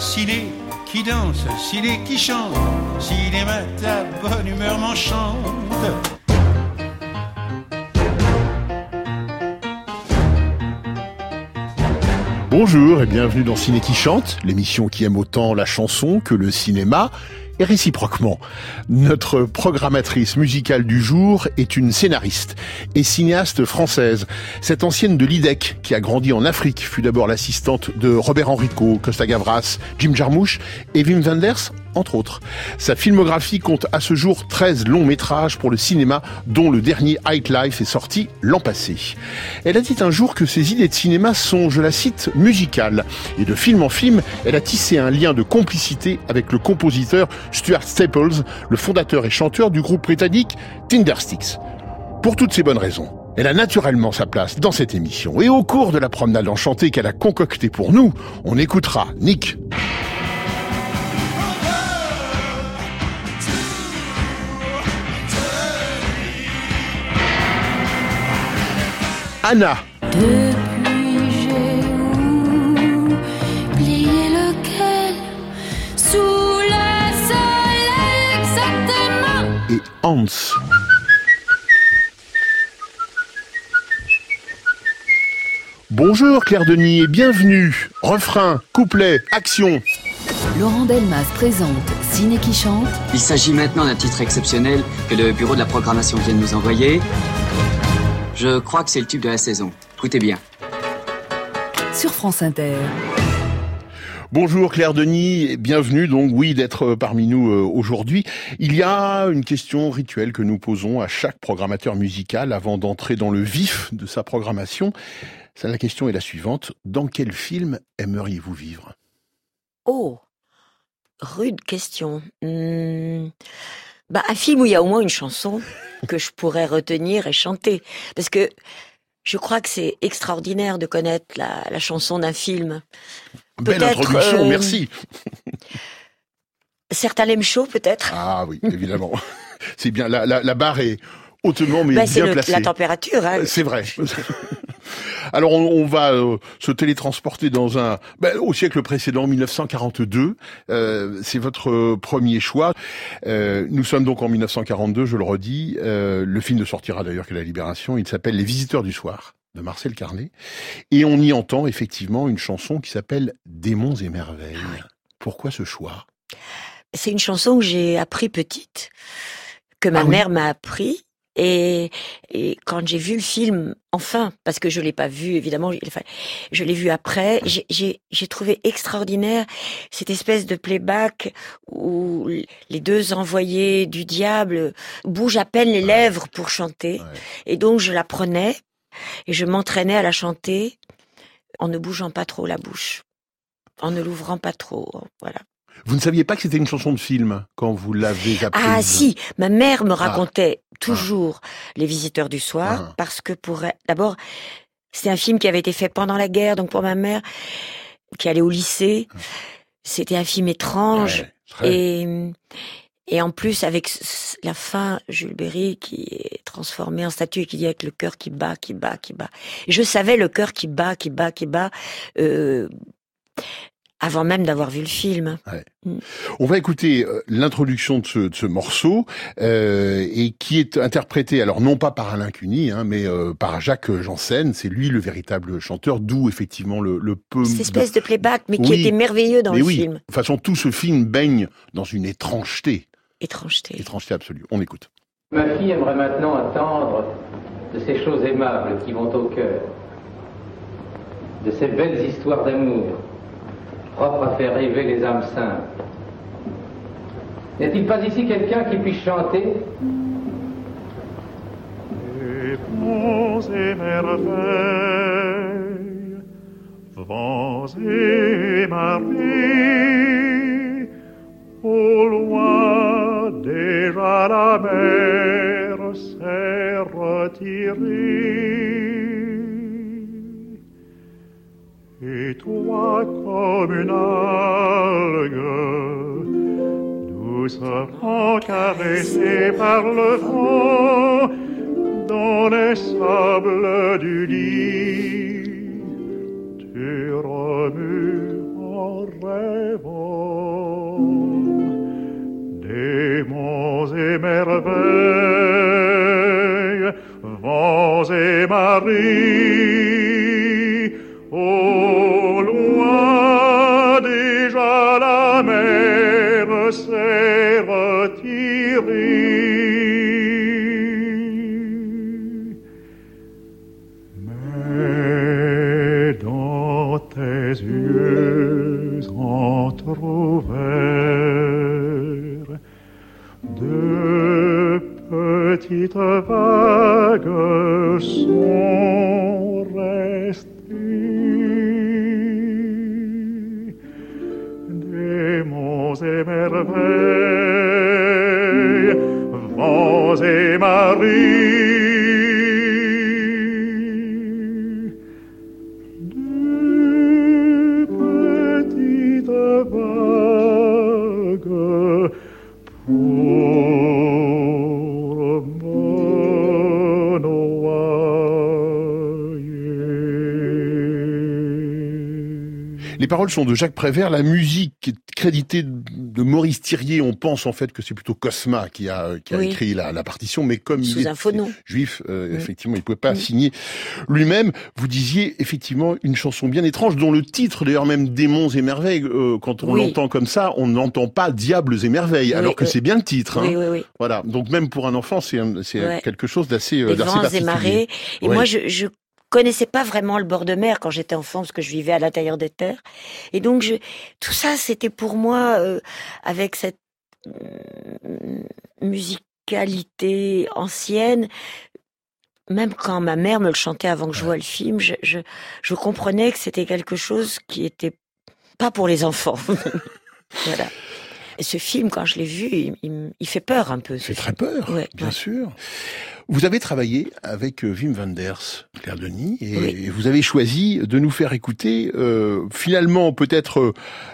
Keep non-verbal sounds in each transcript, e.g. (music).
ciné qui danse, ciné qui chante, cinéma ta bonne humeur m'enchante. Bonjour et bienvenue dans Ciné qui chante, l'émission qui aime autant la chanson que le cinéma et réciproquement. Notre programmatrice musicale du jour est une scénariste et cinéaste française. Cette ancienne de l'IDEC, qui a grandi en Afrique, fut d'abord l'assistante de Robert Enrico, Costa Gavras, Jim Jarmusch et Wim Wenders, entre autres. Sa filmographie compte à ce jour 13 longs métrages pour le cinéma, dont le dernier High Life est sorti l'an passé. Elle a dit un jour que ses idées de cinéma sont, je la cite, musicales. Et de film en film, elle a tissé un lien de complicité avec le compositeur Stuart Staples, le fondateur et chanteur du groupe britannique Tindersticks. Pour toutes ces bonnes raisons, elle a naturellement sa place dans cette émission. Et au cours de la promenade enchantée qu'elle a concoctée pour nous, on écoutera Nick. Anna. Depuis j'ai oublié lequel sous le soleil exactement. et Hans. Bonjour Claire Denis et bienvenue. Refrain, couplet, action. Laurent Delmas présente Ciné qui chante Il s'agit maintenant d'un titre exceptionnel que le bureau de la programmation vient de nous envoyer. Je crois que c'est le tube de la saison. Écoutez bien. sur France Inter. Bonjour Claire Denis et bienvenue donc oui d'être euh, parmi nous euh, aujourd'hui. Il y a une question rituelle que nous posons à chaque programmateur musical avant d'entrer dans le vif de sa programmation. La question est la suivante. Dans quel film aimeriez-vous vivre? Oh, rude question. Hmm, Bah, un film où il y a au moins une chanson que je pourrais retenir et chanter. Parce que je crois que c'est extraordinaire de connaître la, la chanson d'un film. Belle introduction, euh, merci. (laughs) Certains l'aiment chaud, peut-être. Ah oui, évidemment. (laughs) C'est bien, la, la, la barre est hautement mais Bah, c'est bien le- placée. la température. hein. C'est vrai. (laughs) Alors on, on va euh, se télétransporter dans un ben, au siècle précédent, 1942. Euh, c'est votre euh, premier choix. Euh, nous sommes donc en 1942, je le redis. Euh, le film ne sortira d'ailleurs qu'à la Libération. Il s'appelle Les Visiteurs du soir de Marcel Carnet, et on y entend effectivement une chanson qui s'appelle Démons et merveilles. Pourquoi ce choix? C'est une chanson que j'ai appris petite, que ma Ah oui. mère m'a appris. Et, et quand j'ai vu le film, enfin, parce que je l'ai pas vu évidemment, enfin, je l'ai vu après, j'ai- trouvé extraordinaire cette espèce de playback où les deux envoyés du diable bougent à peine les lèvres pour chanter. Ouais. Et donc je la prenais et je m'entraînais à la chanter en ne bougeant pas trop la bouche, en ne l'ouvrant pas trop. Voilà. Vous ne saviez pas que c'était une chanson de film quand vous l'avez apprise Ah si, ma mère me racontait toujours Les Visiteurs du soir Ah. parce que pour elle- d'abord c'est un film qui avait été fait pendant la guerre donc pour ma mère qui allait au lycée c'était un film étrange. Ouais, très. et et en plus avec la fin Jules Berry qui est transformé en statue et qui dit avec le cœur qui bat qui bat qui bat. Je savais le cœur qui bat qui bat qui bat euh, avant même d'avoir vu le film On va écouter euh, l'introduction de ce, de ce morceau euh, et qui est interprété alors non pas par Alain Cuny, hein, mais euh, par Jacques Janssen. C'est lui le véritable chanteur, d'où effectivement le, le peu. cette espèce de playback mais qui Oui. était merveilleux dans mais le oui, film de toute façon, tout ce film baigne dans une étrangeté, étrangeté étrangeté absolue. On écoute. Ma fille aimerait maintenant attendre de ces choses aimables qui vont au cœur, de ces belles histoires d'amour, propres à faire rêver les âmes simples. N'y a-t-il pas ici quelqu'un qui puisse chanter? Ponts et merveilles, vents et marées, au loin déjà la mer s'est retirée. Toi comme une algue, doucement caressée par le vent, dans les sables du lit, tu remues en rêvons des et merveilles, vents et maris, petites vagues sont restées. Des monts et merveilles, vents et maris, paroles sont de Jacques Prévert, la musique est créditée de Maurice Thirier. On pense en fait que c'est plutôt Cosma qui a, qui a Oui. écrit la, la partition, mais comme Sous il un est juif, euh, effectivement, il pouvait pas signer lui-même. Vous disiez effectivement une chanson bien étrange, dont le titre d'ailleurs même Démons et merveilles, euh, quand on l'entend comme ça, on n'entend pas Diables et merveilles, alors que oui. c'est bien le titre. hein. Oui, oui, oui. Voilà. Donc même pour un enfant, c'est Ouais. quelque chose d'assez euh, d'assez vents et marées. Et moi, je, je connaissais pas vraiment le bord de mer quand j'étais enfant, parce que je vivais à l'intérieur des terres. Et donc, je, tout ça, c'était pour moi, euh, avec cette euh, musicalité ancienne, même quand ma mère me le chantait avant que je voie le film, je, je, je comprenais que c'était quelque chose qui était pas pour les enfants. (laughs) voilà. Et ce film, quand je l'ai vu, il, il il fait peur un peu. C'est film. très peur, Ouais, bien ouais. sûr. Vous avez travaillé avec euh, Wim Wenders, Claire Denis, et Oui. vous avez choisi de nous faire écouter euh, finalement peut-être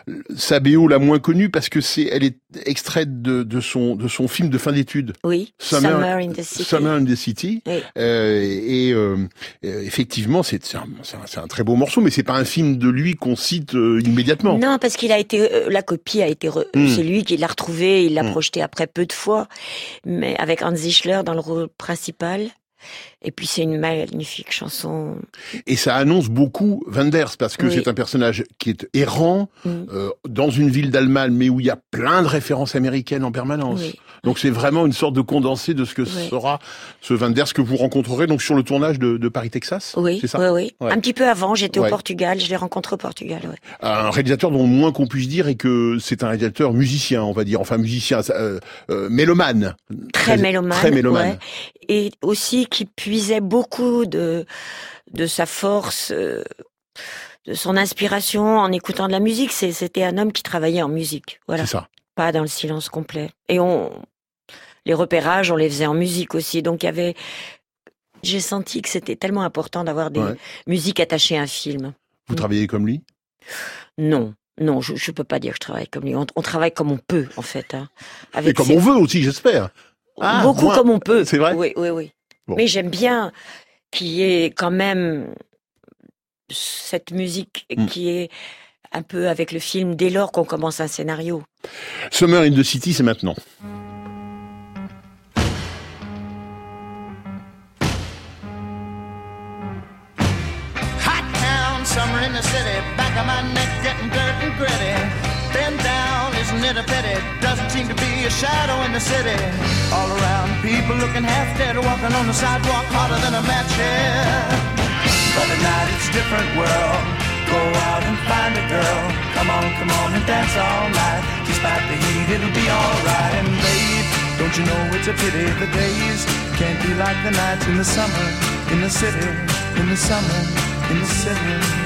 euh, sa BO la moins connue parce que c'est elle est extraite de, de son de son film de fin d'études. Oui, Summer- Summer, in the City. Summer in the City. Oui. Euh, et euh, euh, effectivement, c'est c'est un, c'est un- un très beau morceau, mais c'est pas un film de lui qu'on cite euh, immédiatement. Non, parce qu'il a été, euh, la copie a été, Hmm. c'est lui qui l'a retrouvé, il l'a Hmm. projeté après peu de fois, mais avec Hans Zischler dans le rôle principal. Et puis c'est une magnifique chanson. Et ça annonce beaucoup Wenders parce que Oui. c'est un personnage qui est errant Mm. euh, dans une ville d'Allemagne, mais où il y a plein de références américaines en permanence. Oui. Donc c'est vraiment une sorte de condensé de ce que sera ce Wenders que vous rencontrerez donc sur le tournage de, de Paris Texas. Oui, c'est ça. oui, oui. Ouais. Un petit peu avant, j'étais Ouais. au Portugal, je l'ai rencontré au Portugal. Un réalisateur dont le moins qu'on puisse dire est que c'est un réalisateur musicien, on va dire, enfin musicien, euh, euh, mélomane, Très, mélomane. très mélomane. Et aussi qui puisait beaucoup de, de sa force, euh, de son inspiration en écoutant de la musique. C'était un homme qui travaillait en musique. Voilà. C'est ça. pas dans le silence complet. Et on, les repérages, on les faisait en musique aussi. Donc il y avait, j'ai senti que c'était tellement important d'avoir des Ouais. musiques attachées à un film. Vous travaillez comme lui? Non, non, je, je peux pas dire que je travaille comme lui. On, on travaille comme on peut, en fait. Hein, et comme ses- on veut aussi, j'espère. Ah, beaucoup comme on peut. C'est vrai? Oui, oui, oui. Bon. Mais j'aime bien qu'il y ait quand même cette musique Mm. qui est un peu avec le film dès lors qu'on commence un scénario. Summer in the City, c'est maintenant. Shadow in the city. All around, people looking half dead, walking on the sidewalk harder than a match here. But at night it's a different world. Go out and find a girl. Come on, come on and dance all night. Despite the heat, it'll be alright. And babe, don't you know it's a pity the days can't be like the nights in the summer, in the city, in the summer, in the city.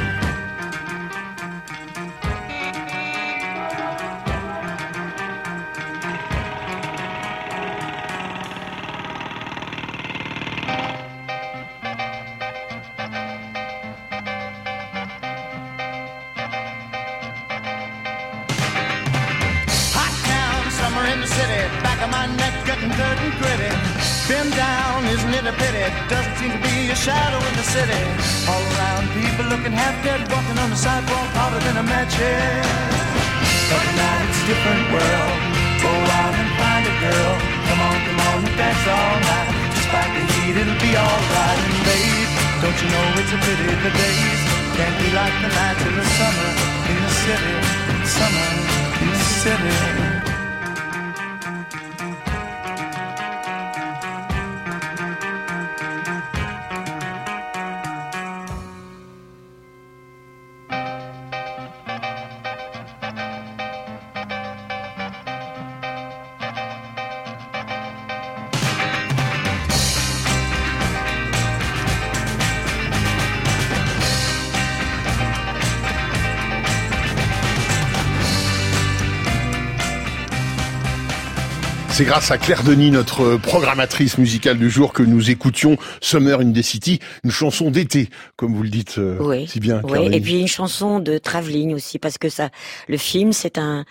C'est grâce à Claire Denis, notre programmatrice musicale du jour, que nous écoutions Summer in the City, une chanson d'été, comme vous le dites euh, Oui. si bien. Oui, et puis une chanson de travelling aussi, parce que ça, le film, c'est un,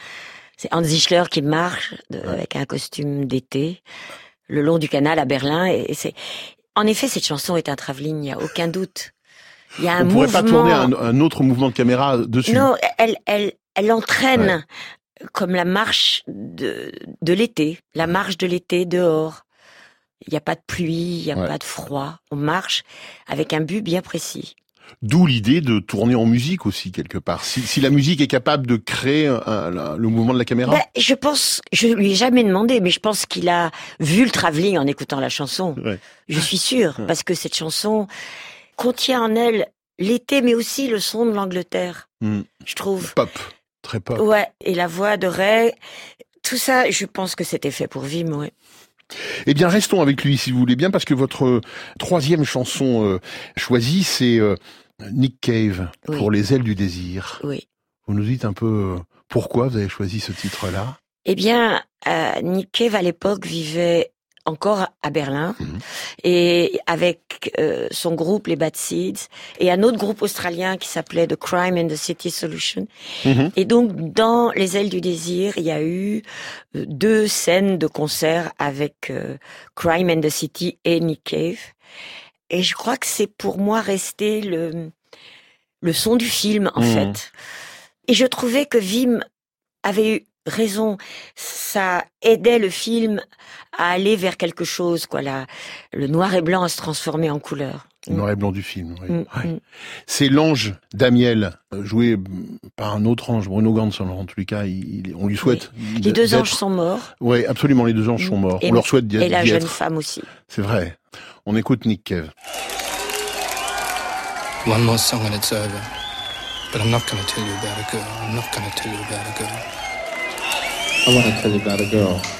c'est Hans Zischler qui marche de- avec un costume d'été le long du canal à Berlin, et, et c'est, en effet, cette chanson est un travelling, il n'y a aucun doute. Il y a un On pourrait pas mouvement. tourner un, un autre mouvement de caméra dessus. Non, elle, elle, elle entraîne comme la marche de, de l'été, la marche de l'été dehors. Il n'y a pas de pluie, il n'y a Ouais. pas de froid. On marche avec un but bien précis. D'où l'idée de tourner en musique aussi quelque part. Si, si la musique est capable de créer un- le mouvement de la caméra. Ben, je pense, je lui ai jamais demandé, mais je pense qu'il a vu le travelling en écoutant la chanson. Ouais. Je suis sûre, Ouais. parce que cette chanson contient en elle l'été, mais aussi le son de l'Angleterre, Hmm. je trouve. Pop, très pop. Ouais, et la voix de Ray, tout ça, je pense que c'était fait pour Vim, ouais. Eh bien, restons avec lui si vous voulez bien, parce que votre euh, troisième chanson euh, choisie, c'est euh, Nick Cave Oui. pour Les ailes du désir. Oui. Vous nous dites un peu pourquoi vous avez choisi ce titre-là? Eh bien, euh, Nick Cave à l'époque vivait encore à Berlin Mhm. et avec euh, son groupe les Bad Seeds et un autre groupe australien qui s'appelait The Crime and the City Solution. Mhm. Et donc dans Les ailes du désir, il y a eu euh, deux scènes de concert avec euh, Crime and the City et Nick Cave. Et je crois que c'est pour moi resté le le son du film en Mhm. fait. Et je trouvais que Vim avait eu raison. Ça aidait le film à aller vers quelque chose, quoi. La, le noir et blanc à se transformer en couleur. Le noir et blanc du film. oui. Mm, Ouais. mm. C'est l'ange Damiel, euh, joué mm, par un autre ange, Bruno Gantz, en tout cas, il- il- on lui souhaite. Les deux anges sont morts. Oui, absolument, les deux anges sont morts. Et- on leur souhaite d'y Et la jeune être. femme aussi. C'est vrai. On écoute Nick Cave. One more song and it's over. But I'm not gonna tell you about a girl. I'm not gonna tell you about a girl. I want to tell you about a girl.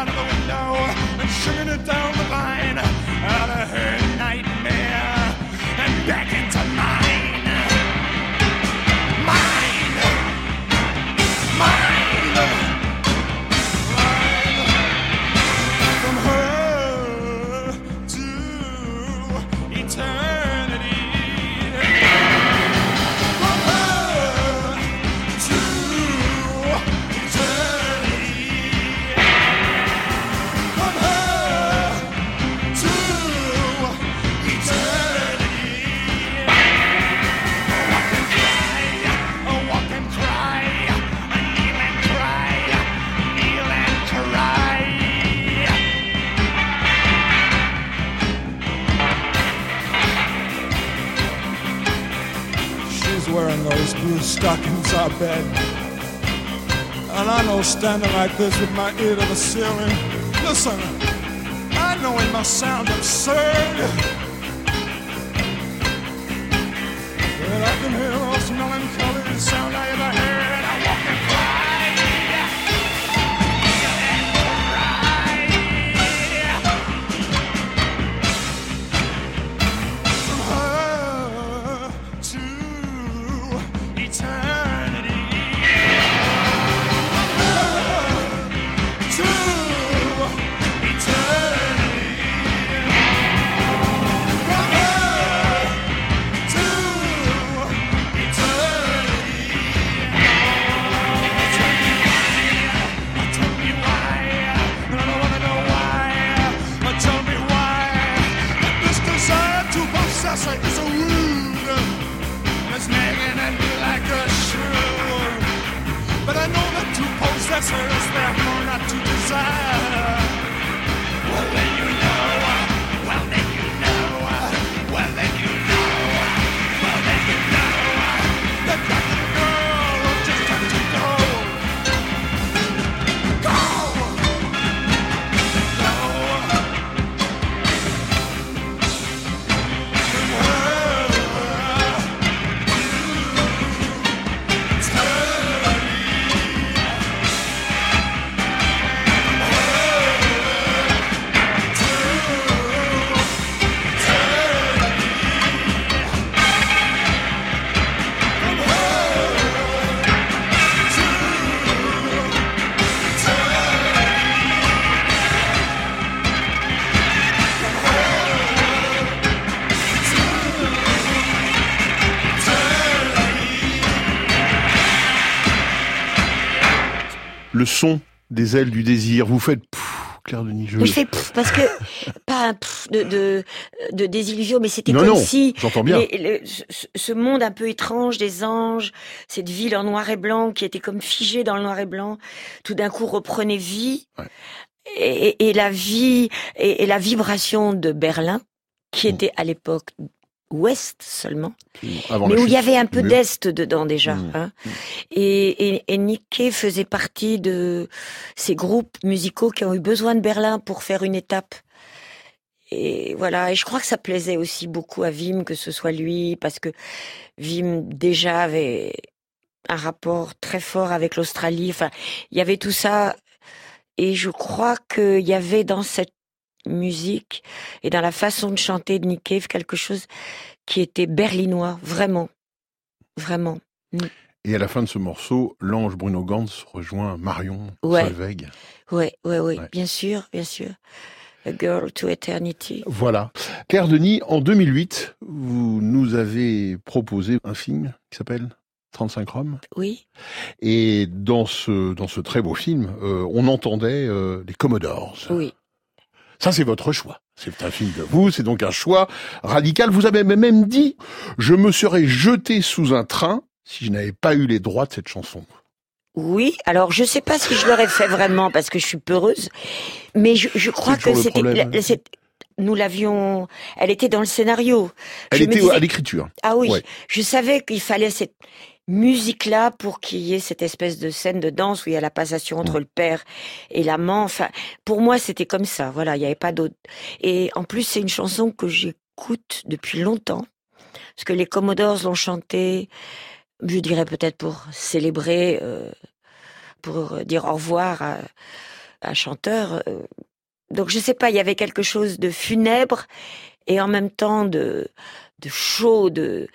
Out of the window and sugared it down the line. Out of her nightmare and back into. Mine. I bet. And I know standing like this with my ear to the ceiling. Listen, I know it must sound absurd. Le son des ailes du désir. Vous faites pff, Claire Denis. Je... Je fais parce que (laughs) pas un de, de, de désillusion, mais c'était Non, comme non, si j'entends bien. les- ce, monde un peu étrange des anges, cette ville en noir et blanc qui était comme figée dans le noir et blanc, tout d'un coup reprenait vie. Et, et- et la vie et, et la vibration de Berlin, qui Mm. était à l'époque ouest seulement, Avant mais où il y avait un peu mur. d'est dedans déjà. Mm. hein. Et, et, et Cave faisait partie de ces groupes musicaux qui ont eu besoin de Berlin pour faire une étape. Et voilà, et je crois que ça plaisait aussi beaucoup à Wim que ce soit lui, parce que Wim déjà avait un rapport très fort avec l'Australie. Enfin, il y avait tout ça, et je crois qu'il y avait dans cette musique et dans la façon de chanter de Nick Cave quelque chose qui était berlinois, vraiment, vraiment. Mm. Et à la fin de ce morceau, l'ange Bruno Gantz rejoint Marion Ouais. Solveig. Ouais, ouais, Ouais. bien sûr, bien sûr. A Girl to Eternity. Voilà. Claire Denis, en 2008, vous nous avez proposé un film qui s'appelle 35 Roms. Oui. Et dans ce, dans ce très beau film, euh, on entendait euh, les Commodores. Oui. Ça, c'est votre choix. C'est un film de vous, c'est donc un choix radical. Vous avez même dit, je me serais jeté sous un train si je n'avais pas eu les droits de cette chanson. Oui, alors je sais pas si je l'aurais fait vraiment parce que je suis peureuse, mais je, je crois que c'était, c'est- nous l'avions, elle était dans le scénario. Elle Je était disais- à l'écriture. Ah oui, Ouais. je savais qu'il fallait cette musique-là pour qu'il y ait cette espèce de scène de danse où il y a la passation entre le père et l'amant. Enfin, pour moi, c'était comme ça. Voilà, il n'y avait pas d'autre. Et en plus, c'est une chanson que j'écoute depuis longtemps parce que les Commodores l'ont chantée. Je dirais peut-être pour célébrer, euh, pour dire au revoir à, à un chanteur. euh. Donc je sais pas, il y avait quelque chose de funèbre et en même temps de de chaud, de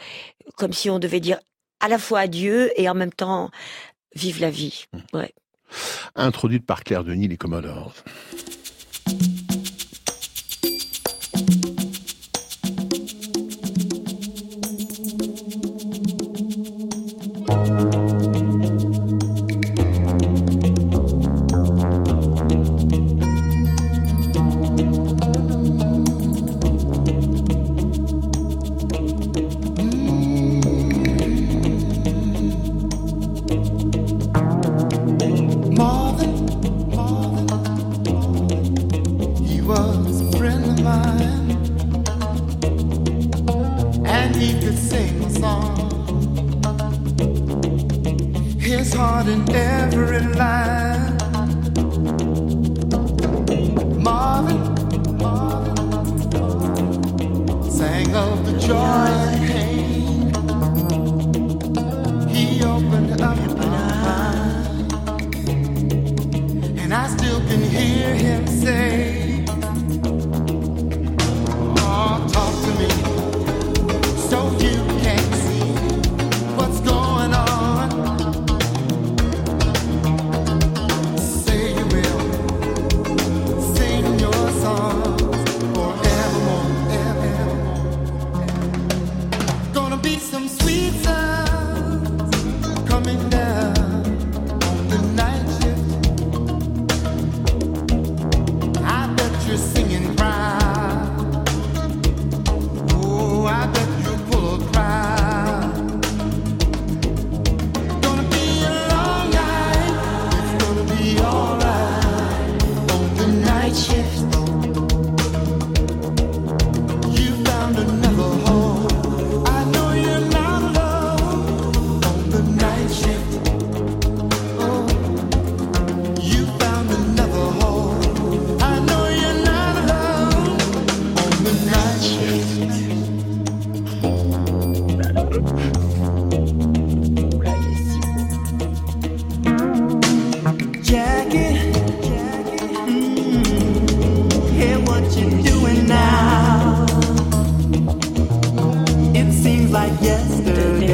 comme si on devait dire à la fois adieu et en même temps vive la vie. Ouais. Introduite par Claire Denis, les Commodores.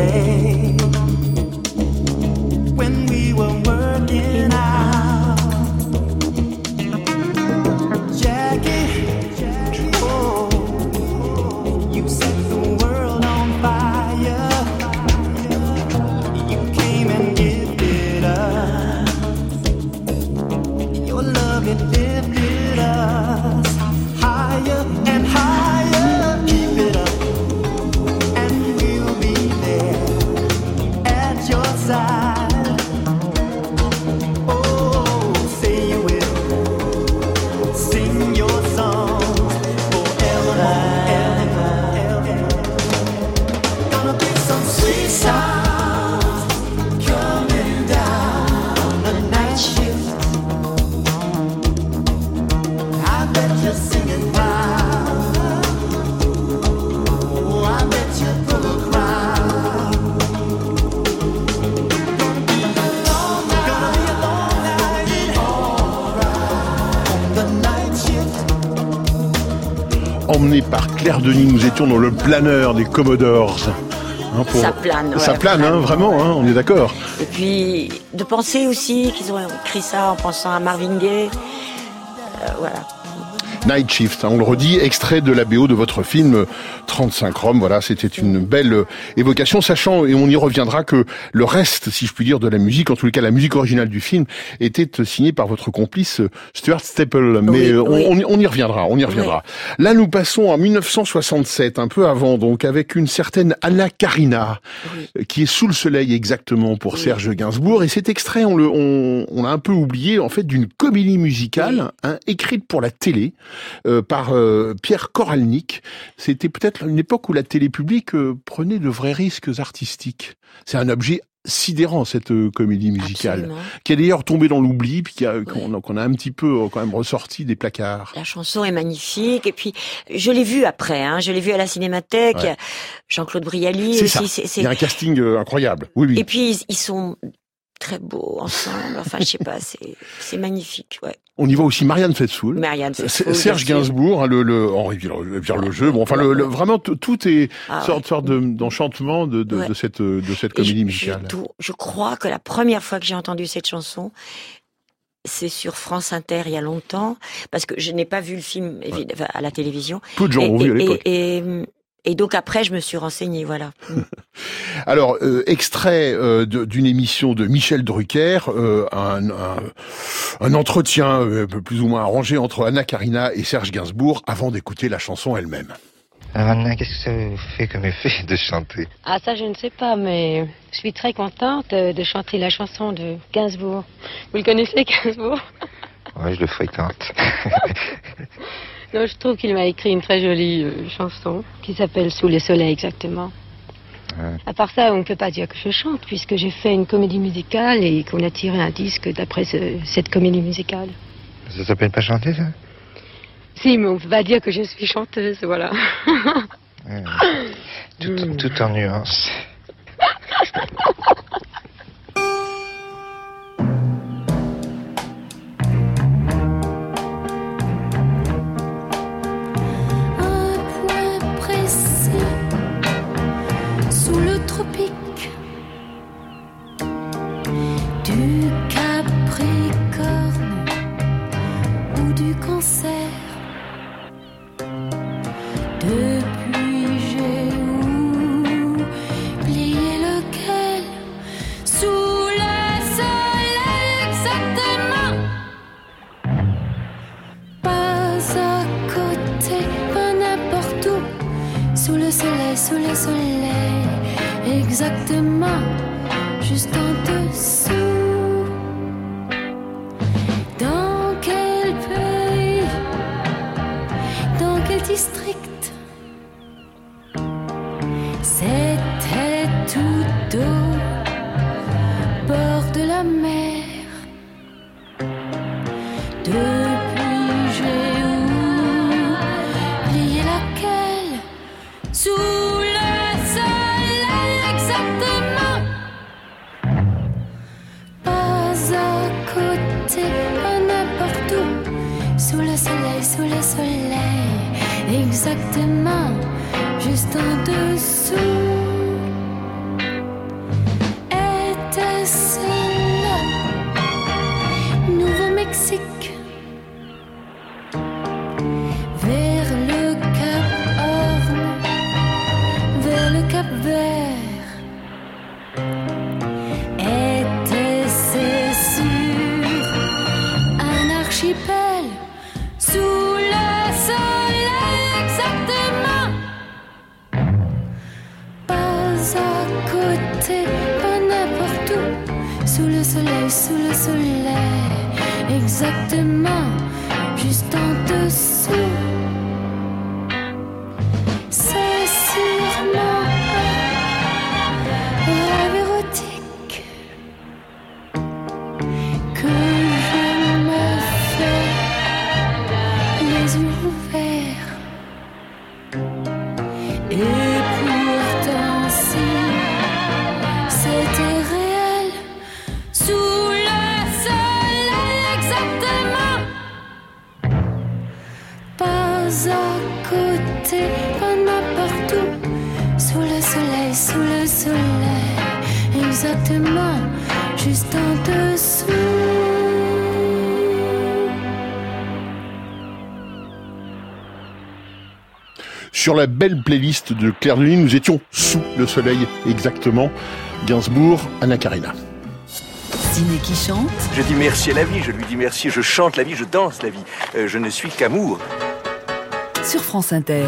day. Claire Denis, nous étions dans le planeur des Commodores. Hein, pour- Ça plane, ouais, ça plane, hein, vraiment, hein, on est d'accord. Et puis, de penser aussi qu'ils ont écrit ça en pensant à Marvin Gaye. Euh, voilà. Night Shift, hein, on le redit, extrait de la BO de votre film euh, 35 Roms. Voilà, c'était une belle euh, évocation, sachant, et on y reviendra, que le reste, si je puis dire, de la musique, en tout cas la musique originale du film, était euh, signée par votre complice euh, Stuart Staple. Mais Oui, on, oui. on y- reviendra, on y reviendra. Là, nous passons en 1967, un peu avant, donc, avec une certaine Anna Karina, qui est sous le soleil exactement pour Serge Gainsbourg. Et cet extrait, on le, on, on l'a un peu oublié, en fait, d'une comédie musicale, hein, écrite pour la télé, euh, par euh, Pierre Koralnik. C'était peut-être une époque où la télé publique euh, prenait de vrais risques artistiques. C'est un objet sidérant cette comédie musicale, Absolument. qui est d'ailleurs tombée dans l'oubli, puis qui a- qu'on a, un petit peu quand même ressorti des placards. La chanson est magnifique. Et puis, je l'ai vue après. Hein. Je l'ai vue à la Cinémathèque. Ouais. Jean-Claude Brialy C'est aussi. ça. Il y a un casting incroyable. Oui, oui. Et puis, ils sont très beaux ensemble. Enfin, je sais pas, c'est magnifique. Ouais. On y voit aussi Marianne Faithfull, Serge. Gainsbourg, hein, le, le Henri Villere-le-Jeu, bon, enfin, le, le- vraiment tout- est Ah sorte, sorte de- d'enchantement de, de, Ouais. de cette de cette Et comédie je- musicale. Je, je crois que la première fois que j'ai entendu cette chanson, c'est sur France Inter il y a longtemps, parce que je n'ai pas vu le film à la télévision. Peu de gens et, l'ont vu à l'époque. Et, et- et donc après, je me suis renseignée, voilà. (laughs) Alors, euh, extrait euh, d'une émission de Michel Drucker, euh, un, un, un entretien euh, plus ou moins arrangé entre Anna Karina et Serge Gainsbourg avant d'écouter la chanson elle-même. Alors Anna, qu'est-ce que ça vous fait comme effet de chanter? Ah ça je ne sais pas, mais je suis très contente de chanter la chanson de Gainsbourg. Vous le connaissez Gainsbourg? Ouais, je le fréquente. (laughs) Non, je trouve qu'il m'a écrit une très jolie euh, chanson qui s'appelle Sous le soleil exactement. À part ça, on ne peut pas dire que je chante, puisque j'ai fait une comédie musicale et qu'on a tiré un disque d'après ce- cette comédie musicale. Ça s'appelle pas chanter, ça? Si, mais on ne peut pas dire que je suis chanteuse, voilà. Ouais. tout, tout en nuances. Sous le soleil, sous le soleil. Exactement, juste en dessous la belle playlist de Claire Denis, nous étions sous le soleil exactement. Gainsbourg, Anna Karina. Ciné qui chante, Je dis merci à la vie, je lui dis merci, je chante la vie, je danse la vie. Euh, je ne suis qu'amour. sur France Inter.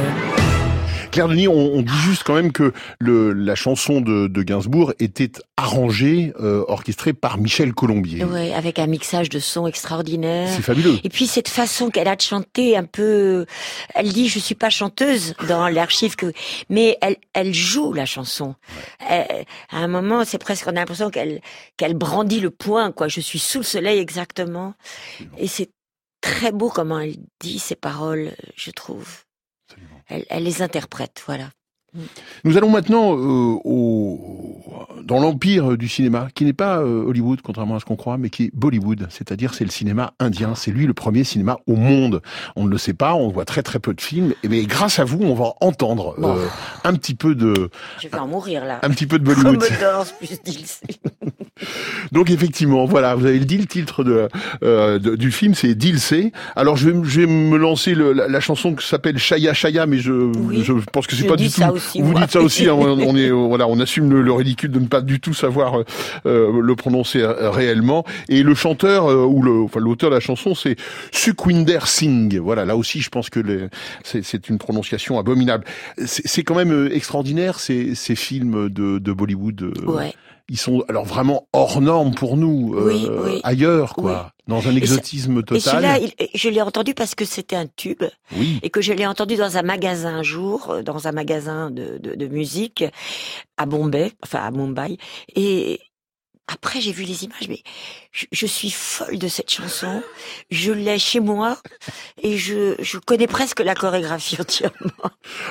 Claire Denis, on, on dit juste quand même que le, la chanson de, de Gainsbourg était arrangée, euh, orchestrée par Michel Colombier. Ouais, avec un mixage de sons extraordinaire. C'est fabuleux. Et puis cette façon qu'elle a de chanter un peu, elle dit je suis pas chanteuse dans l'archive que, mais elle elle joue la chanson. Elle- à un moment, c'est presque on a l'impression qu'elle qu'elle brandit le poing quoi. Je suis sous le soleil exactement. Et c'est très beau comment elle dit ces paroles, je trouve. Elle, les interprète, voilà. Nous allons maintenant euh, au, dans l'empire du cinéma, qui n'est pas euh, Hollywood, contrairement à ce qu'on croit, mais qui est Bollywood, c'est-à-dire c'est le cinéma indien. C'est lui le premier cinéma au monde. On ne le sait pas, on voit très très peu de films, et mais grâce à vous, on va entendre Bon. euh, un petit peu de Je vais en mourir là. un petit peu de Bollywood. (laughs) Donc effectivement, voilà, vous avez dit le titre de, euh, de- du film, c'est Dilsé. Alors je vais, me- je vais me lancer le- la, la chanson qui s'appelle Chaya Chaya, mais je, je pense que c'est pas du tout. Aussi, vous moi. dites ça aussi. hein, on, on est, euh, voilà, on assume le, le ridicule de ne pas du tout savoir euh, euh, le prononcer euh, réellement. Et le chanteur euh, ou le, enfin l'auteur de la chanson, c'est Sukhwinder Singh. Voilà, là aussi, je pense que les- c'est c'est une prononciation abominable. C'est c'est quand même extraordinaire ces, ces films de, de Bollywood. Ouais. Ils sont alors vraiment hors normes. pour nous euh, Oui, ailleurs, quoi, dans un Et exotisme Et total. celui-là, il- je l'ai entendu parce que c'était un tube. Et que je l'ai entendu dans un magasin un jour, euh, dans un magasin de, de, de musique à Bombay, enfin à Mumbai. Et après, j'ai vu les images, mais je, je suis folle de cette chanson. Je l'ai chez moi et je, je connais presque la chorégraphie entièrement.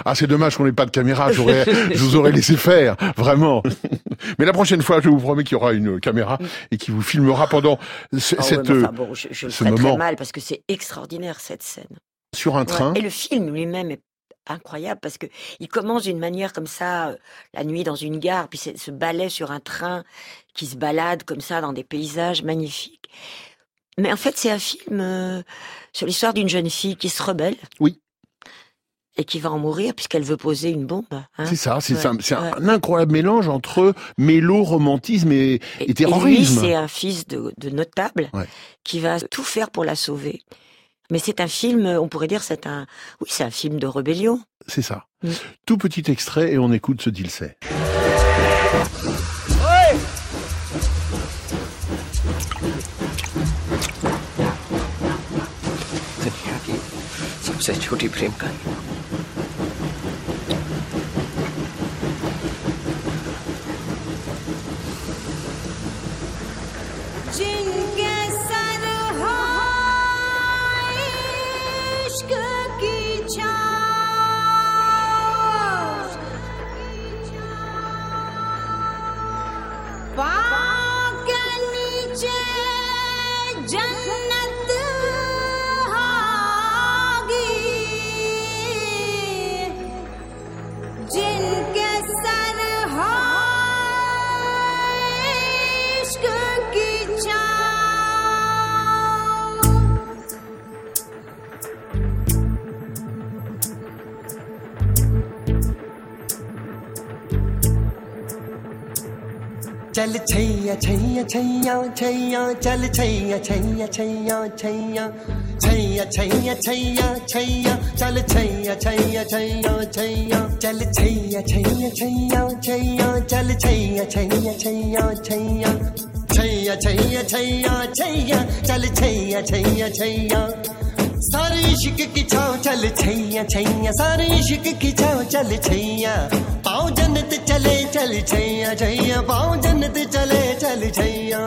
Ah, c'est dommage qu'on n'ait pas de caméra. J'aurais, (laughs) je vous aurais laissé faire, vraiment. Mais la prochaine fois, je vous promets qu'il y aura une caméra et qui vous filmera pendant ce- ouais, cette, mais enfin, bon, je, je ce ferai très moment mal parce que c'est extraordinaire cette scène. sur un Ouais. train. Et le film lui-même est incroyable parce que il commence d'une manière comme ça, euh, la nuit dans une gare, puis c'est ce ballet sur un train qui se balade comme ça dans des paysages magnifiques. Mais en fait, c'est un film euh, sur l'histoire d'une jeune fille qui se rebelle. Oui. Et qui va en mourir puisqu'elle veut poser une bombe. hein. C'est ça, c'est Ouais, un, ouais. un incroyable mélange entre mélo, romantisme et, et Et lui, terrorisme. c'est un fils de, de notable Ouais. qui va tout faire pour la sauver. Mais c'est un film, on pourrait dire, c'est un, oui, c'est un film de rébellion. C'est ça. Mm. Tout petit extrait et on écoute ce qu'il sait. दुनिया की सबसे छोटी प्रेम कहानी जिनके चल छैया छैया छैया छैया चल छैया छैया छैया छैया छैया छैया छैया छैया चल छैया छैया छैया छैया चल छैया छैया छैया छैया चल छैया छैया छैया छैया छैया छैया छैया छैया चल छैया छैया छैया सारे इश्क की छाव चल छैया छैया सारे इश्क की छाव चल छैया जन्नत चले चल छैया छैया पाओ जन्नत चले चल छैया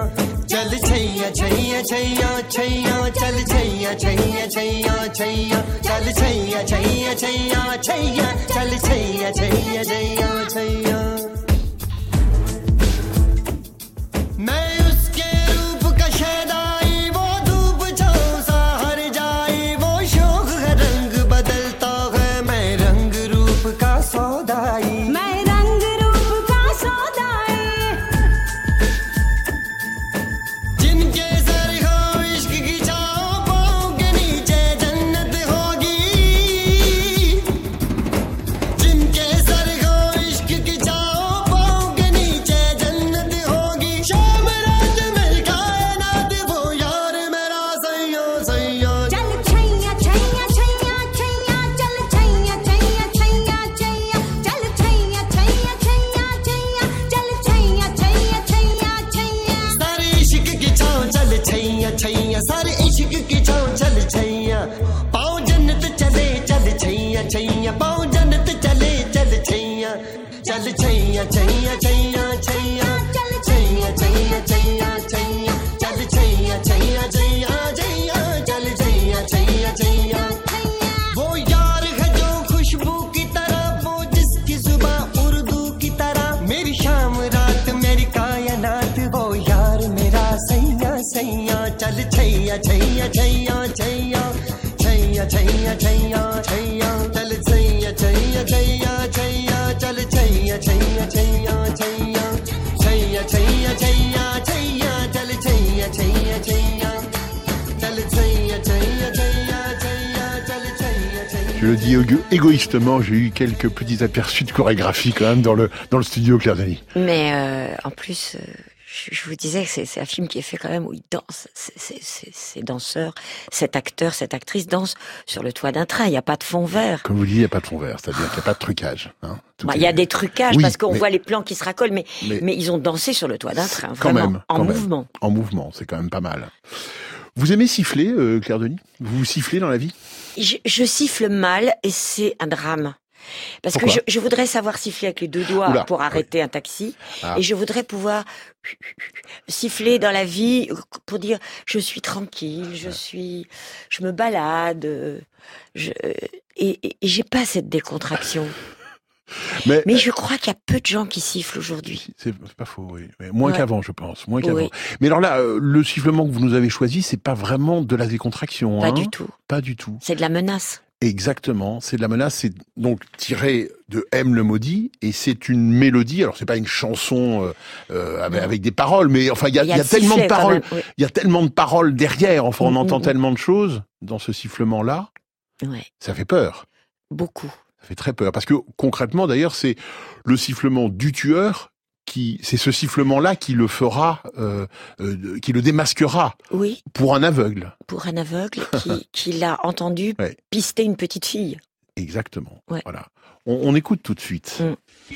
चल छैया छैया छैया छैया चल छैया छैया छैया छैया चल छैया छैया छैया छैया चल छैया छैया छैया Chaiyya égoïstement, j'ai eu quelques petits aperçus de chorégraphie quand même dans le, dans le studio Claire Denis. Mais euh, en plus, euh, je, vous disais que c'est un film qui est fait quand même où il danse. C'est- c'est- c'est- Ces danseurs, cet acteur, cette actrice danse sur le toit d'un train. Il n'y a pas de fond vert. Comme vous dites, il n'y a pas de fond vert, c'est-à-dire qu'il n'y a pas de trucage. Hein. Bah, Il y a des trucages Oui, parce qu'on mais- voit les plans qui se racolent, mais, Mais- mais, ils ont dansé sur le toit d'un train, Quand vraiment, même, en quand même. mouvement. En mouvement, c'est quand même pas mal. Vous aimez siffler, euh, Claire Denis? Vous vous sifflez dans la vie? Je, je siffle mal et c'est un drame. Parce que je, je voudrais savoir siffler avec les deux doigts Oula, pour arrêter un taxi. Ah. Et je voudrais pouvoir siffler dans la vie pour dire je suis tranquille, je suis, je me balade, euh, je, et, et, et j'ai pas cette décontraction. Mais, Mais je crois qu'il y a peu de gens qui sifflent aujourd'hui. C'est pas faux, oui. Mais moins Ouais. qu'avant, je pense. Moins qu'avant. Oui. Mais alors là, euh, le sifflement que vous nous avez choisi, c'est pas vraiment de la décontraction. Pas hein du tout. Pas du tout. C'est de la menace. Exactement. C'est de la menace. C'est donc tiré de M le maudit et c'est une mélodie. Alors c'est pas une chanson euh, euh, avec, avec des paroles, mais enfin il y a, Il y a il y a le tellement de paroles. oui. Il y a tellement de paroles derrière. Enfin, on Mm, entend mm, mm. tellement de choses dans ce sifflement-là. Ouais, Ça fait peur. beaucoup. Ça fait très peur. Parce que concrètement, d'ailleurs, c'est le sifflement du tueur qui, c'est ce sifflement-là qui le fera, euh, euh, qui le démasquera Oui, pour un aveugle. pour un aveugle (laughs) qui, qui l'a entendu Ouais. pister une petite fille. Exactement. Ouais. Voilà. On, on écoute tout de suite. Mm.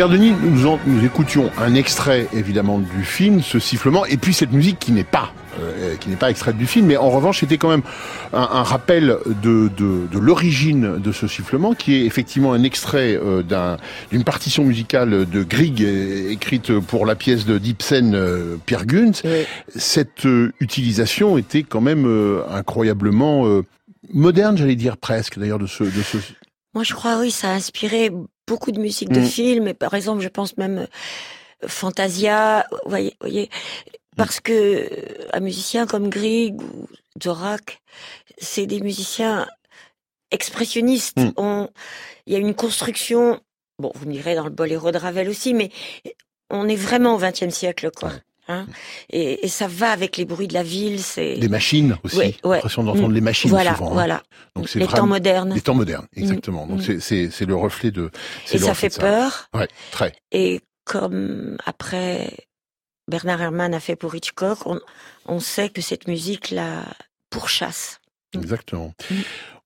Claire Denis, nous, en- nous écoutions un extrait évidemment du film, ce sifflement, et puis cette musique qui n'est pas euh, qui n'est pas extraite du film, mais en revanche c'était quand même un, un rappel de, de, de l'origine de ce sifflement, qui est effectivement un extrait euh, d'un- d'une partition musicale de Grieg, euh, écrite pour la pièce de d'Ibsen euh, Pierre Guntz. Cette euh, utilisation était quand même euh, incroyablement euh, moderne, j'allais dire presque, d'ailleurs, de ce, de ce, Moi, je crois, oui, ça a inspiré beaucoup de musique de Mm. films. Et par exemple, je pense même euh, Fantasia, vous voyez, voyez, parce que euh, un musicien comme Grieg ou Dvorak, c'est des musiciens expressionnistes. Mm. Il y a une construction. Bon, vous me direz dans le boléro de Ravel aussi, mais on est vraiment au XXe siècle, quoi. Hein et, et ça va avec les bruits de la ville. C'est Des machines aussi. Ouais, ouais. L'impression d'entendre Mm. les machines Voilà, souvent. hein. voilà. Donc c'est Les vraiment- temps modernes. Les temps modernes, Mm. exactement. Donc Mm. c'est- c'est le reflet de. Et ça fait peur. Ouais, très. Et comme après Bernard Herrmann a fait pour Hitchcock, on, on sait que cette musique la pourchasse. Exactement.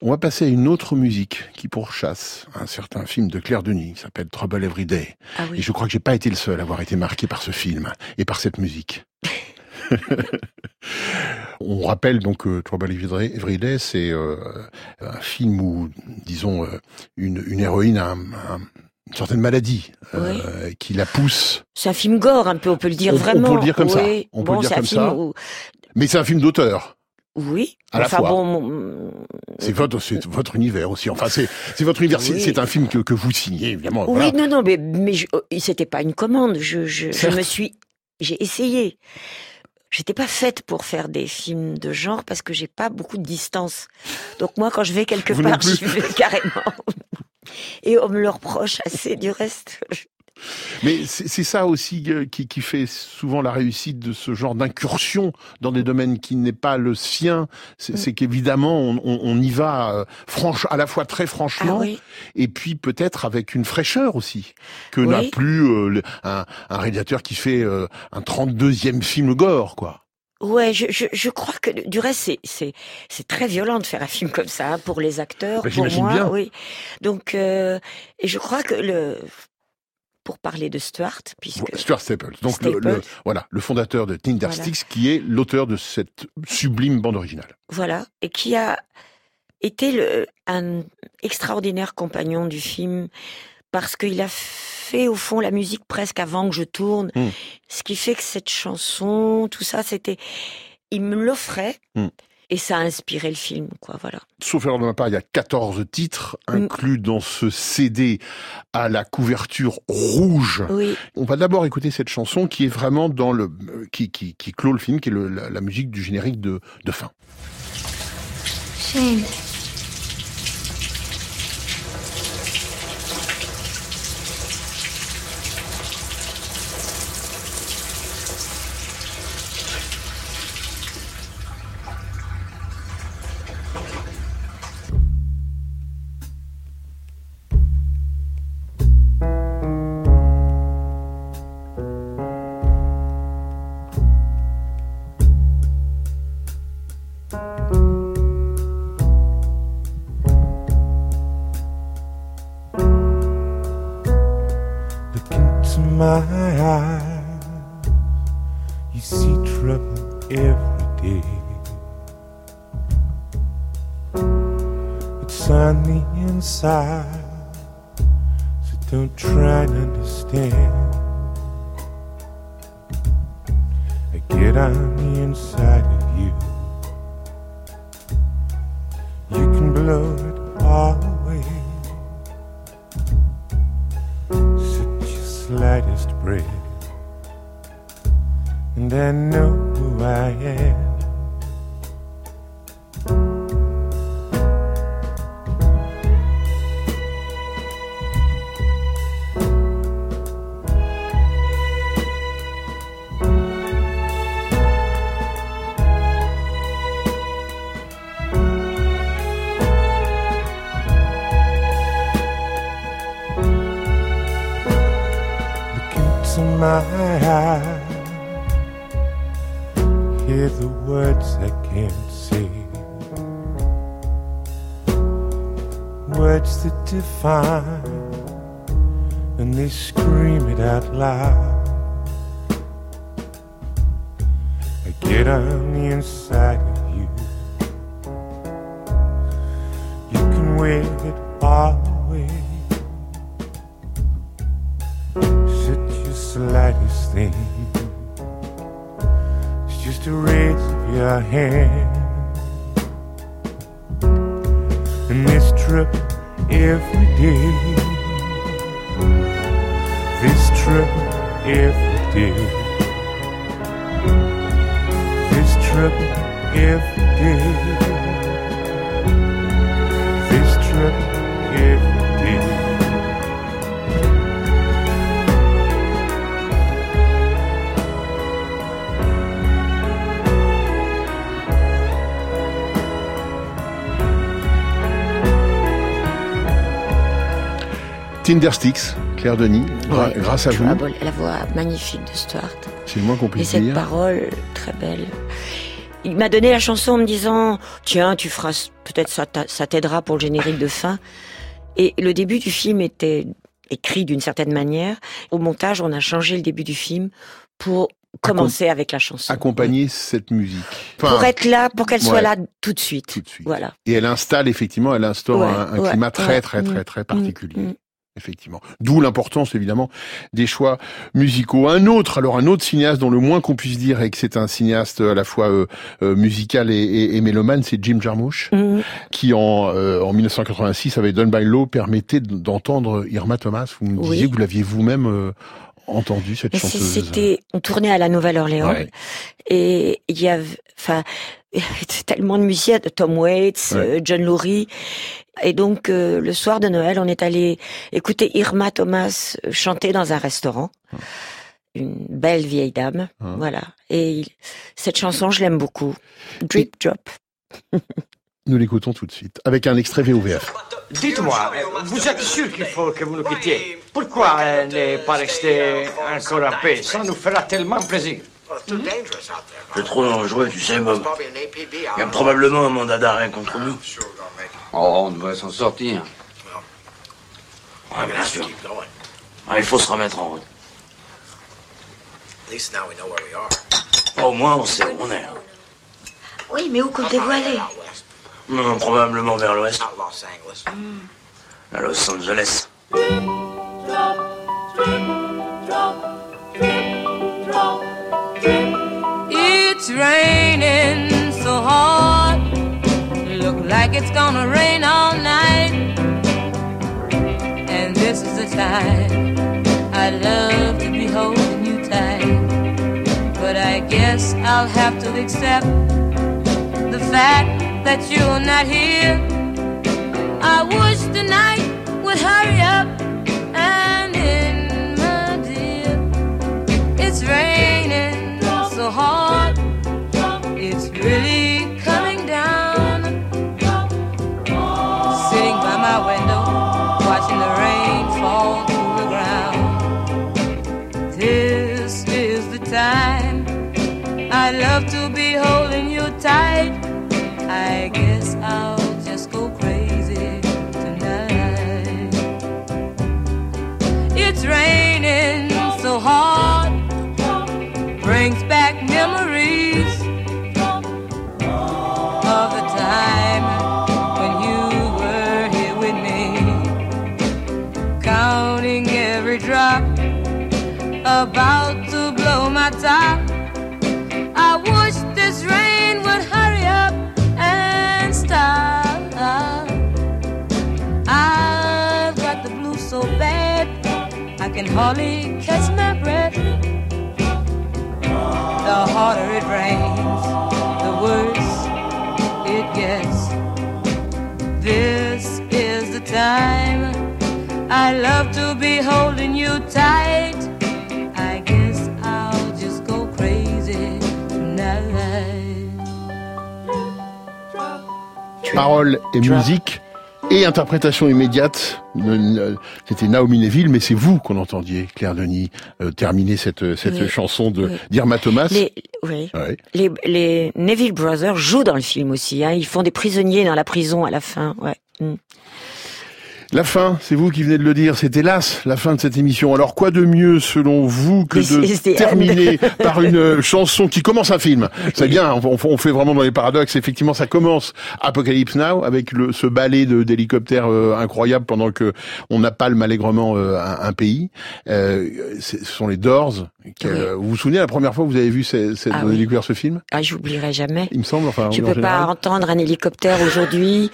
On va passer à une autre musique qui pourchasse un certain film de Claire Denis qui s'appelle Trouble Every Day. Ah oui. Et je crois que j'ai pas été le seul à avoir été marqué par ce film et par cette musique. (laughs) On rappelle donc que Trouble Every Day, c'est euh, un film où, disons, euh, une, une héroïne a un- un- une certaine maladie euh, qui la pousse. C'est un film gore, un peu, on peut le dire On- on vraiment. peut le dire comme ça. On peut bon, le dire comme ça. où- Mais c'est un film d'auteur. Oui. À la enfin fois. bon, C'est votre, votre univers aussi. Enfin, c'est, votre univers. C'est- Oui. C'est un film que, que vous signez, évidemment. Oui, voilà. non, non, mais, mais je- oh, c'était pas une commande. Je, je, je me suis, j'ai essayé. J'étais pas faite pour faire des films de genre parce que j'ai pas beaucoup de distance. Donc moi, quand je vais quelque Vous part, (laughs) j'y vais carrément. Et on me le reproche assez du reste. Mais c'est ça aussi euh, qui, qui fait souvent la réussite de ce genre d'incursion dans des domaines qui n'est pas le sien. C'est Mm. qu'évidemment, on, y va euh, franche, à la fois très franchement, Ah oui. et puis peut-être avec une fraîcheur aussi, que Oui. n'a plus euh, un, un réalisateur qui fait euh, un 32e film gore, quoi. Ouais, je, je, je crois que du reste c'est très violent de faire un film comme ça hein, pour les acteurs, Bah, pour moi, bien. oui. Donc euh, et je crois que le pour parler de Stuart, puisque Stuart Staples, donc le, Staples. le- voilà, le fondateur de Tindersticks, qui est l'auteur de cette sublime bande originale. Voilà, et qui a été le, un extraordinaire compagnon du film parce qu'il a fait au fond la musique presque avant que je tourne, Mm. ce qui fait que cette chanson, tout ça, c'était, il me l'offrait Mm. Et ça a inspiré le film, quoi, voilà. Sauf erreur de ma part, il y a 14 titres inclus dans ce CD à la couverture rouge. Oui. On va d'abord écouter cette chanson qui est vraiment dans le qui qui, qui clôt le film, qui est le- la, la musique du générique de, de fin. Shane. All away. Such your slightest breath, and I know Tindersticks, Claire Denis, Ouais, grâce à vous, La voix magnifique de Stuart. c'est le moins qu'on Et puisse cette dire. parole très belle. Il m'a donné la chanson en me disant tiens tu feras peut-être ça ça t'aidera pour le générique de fin. Et le début du film était écrit d'une certaine manière. Au montage on a changé le début du film pour commencer avec la chanson. Accompagner cette musique. Enfin, pour être là, pour qu'elle soit là tout de suite. Voilà. Et elle installe effectivement, elle instaure Ouais, un, un ouais, climat très très très Mm, très particulier. Effectivement. D'où l'importance évidemment des choix musicaux. Un autre, alors un autre cinéaste dont le moins qu'on puisse dire est que c'est un cinéaste à la fois euh, euh, musical et, et, et mélomane, c'est Jim Jarmusch, Mm. qui en, euh, en 1986 avec Done by Law permettait d'entendre Irma Thomas. Vous me Oui. disiez que vous l'aviez vous-même euh, entendu cette Mais chanteuse. C'était, on tournait à la Nouvelle-Orléans Ouais. et il y avait, enfin, (laughs) tellement de musiciens, Tom Waits, Ouais. euh, John Lurie, et donc euh, le soir de Noël, on est allé écouter Irma Thomas euh, chanter dans un restaurant. Une belle vieille dame, Ah. voilà. Et il- cette chanson, je l'aime beaucoup. Drip Drop. (laughs) Nous l'écoutons tout de suite avec un extrait VOVF. Dites-moi, vous êtes sûr qu'il faut que vous nous quittiez? Pourquoi ne pas rester encore un peu Ça nous fera tellement plaisir. C'est trop dangereux, tu sais, Bob. Il y a probablement un mandat d'arrêt contre nous. Oh, on devrait s'en sortir. Ouais, bien sûr. Ah, il faut se remettre en route. Au moins, on sait où on est. Oui, mais où comptez-vous aller? Non, probablement vers l'ouest. À Los Angeles. It's raining so hard. Like it's gonna rain all night. And this is the time I love to be holding you tight. But I guess I'll have to accept the fact that you're not here. I wish the night would hurry up about to blow my top. I wish this rain would hurry up and stop. I've got the blues so bad, I can hardly catch my breath. The harder it rains, the worse it gets. This is the time I love to be holding you tight. Paroles et musique et interprétation immédiate. C'était Naomi Neville, mais c'est vous qu'on entendiez, Claire Denis, euh, terminer cette, cette Oui. chanson de Oui. d'Irma Thomas. Les, oui. Ouais. Les, les Neville Brothers jouent dans le film aussi. Hein. Ils font des prisonniers dans la prison à la fin. Ouais. Mm. La fin, c'est vous qui venez de le dire, c'est hélas la fin de cette émission. Alors quoi de mieux selon vous que de terminer (laughs) par une euh, chanson qui commence un film? C'est bien, on, on fait vraiment dans les paradoxes. Effectivement, ça commence Apocalypse Now avec le, ce ballet d'hélicoptères euh, incroyable pendant que on napalme allègrement euh, un, un pays. Euh, ce sont les Doors. que- Vous vous souvenez la première fois que vous avez vu ces, ces- Ah oui. découvert ce film? Ah, j'oublierai jamais. Il me semble. Enfin, Je en peux général. pas entendre un hélicoptère aujourd'hui.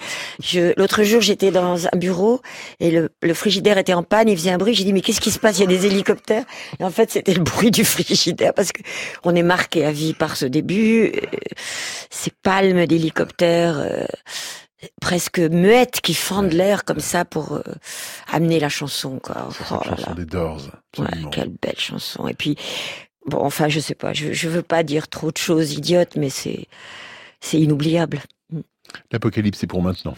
L'autre jour, j'étais dans un bureau et le, le frigidaire était en panne. Il faisait un bruit. J'ai dit mais qu'est-ce qui se passe? Il y a des hélicoptères. Et en fait, c'était le bruit du frigidaire parce que on est marqué à vie par ce début. Euh, Ces palmes d'hélicoptères. euh, presque muettes qui fendent l'air comme ça pour euh, amener la chanson quoi. Oh là chanson là. des Doors. Ouais, quelle belle chanson. Et puis, bon, enfin, je sais pas, je, je veux pas dire trop de choses idiotes, mais c'est, c'est inoubliable. L'apocalypse, c'est pour maintenant.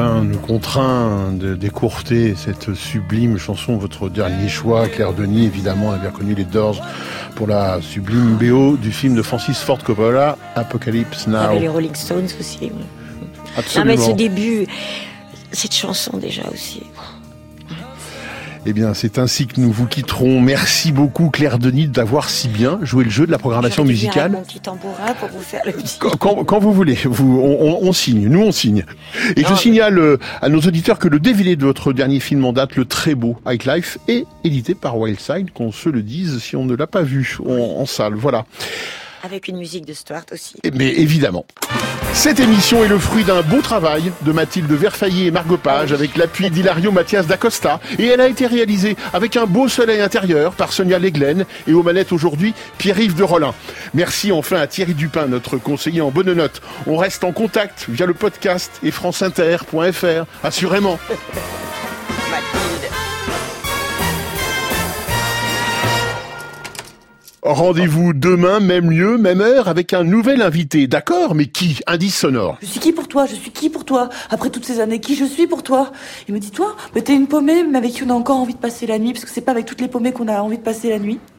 fin nous contraint de d'écourter cette sublime chanson, votre dernier choix, Claire Denis, évidemment, on a bien connu les Doors pour la sublime BO du film de Francis Ford Coppola, Apocalypse Now. Avec les Rolling Stones aussi. Non, Absolument. mais ce début, cette chanson déjà aussi. Eh bien, c'est ainsi que nous vous quitterons. Merci beaucoup, Claire Denis, d'avoir si bien joué le jeu de la programmation musicale. mon petit tambourin pour vous faire le petit. Quand, quand- quand vous voulez, vous, on, signe, nous on signe. Et je signale euh, à nos auditeurs que le DVD de votre dernier film en date, le très beau High Life, est édité par Wildside, qu'on se le dise si on ne l'a pas vu en, en salle. Voilà. Avec une musique de Stuart aussi. Mais évidemment. Cette émission est le fruit d'un beau travail de Mathilde Verfaillet et Margot Page avec l'appui d'Hilario Mathias d'Acosta et elle a été réalisée avec un beau soleil intérieur par Sonia Leglen et aux manettes aujourd'hui Pierre-Yves de Rollin. Merci enfin à Thierry Dupin, notre conseiller en bonne note. On reste en contact via le podcast et franceinter.fr, assurément. (laughs) Rendez-vous demain, même lieu, même heure, avec un nouvel invité. D'accord, mais qui? Indice sonore. Je suis qui pour toi? Je suis qui pour toi? Après toutes ces années, qui je suis pour toi? Il me dit, toi, mais t'es une paumée, mais avec qui on a encore envie de passer la nuit, parce que c'est pas avec toutes les paumées qu'on a envie de passer la nuit.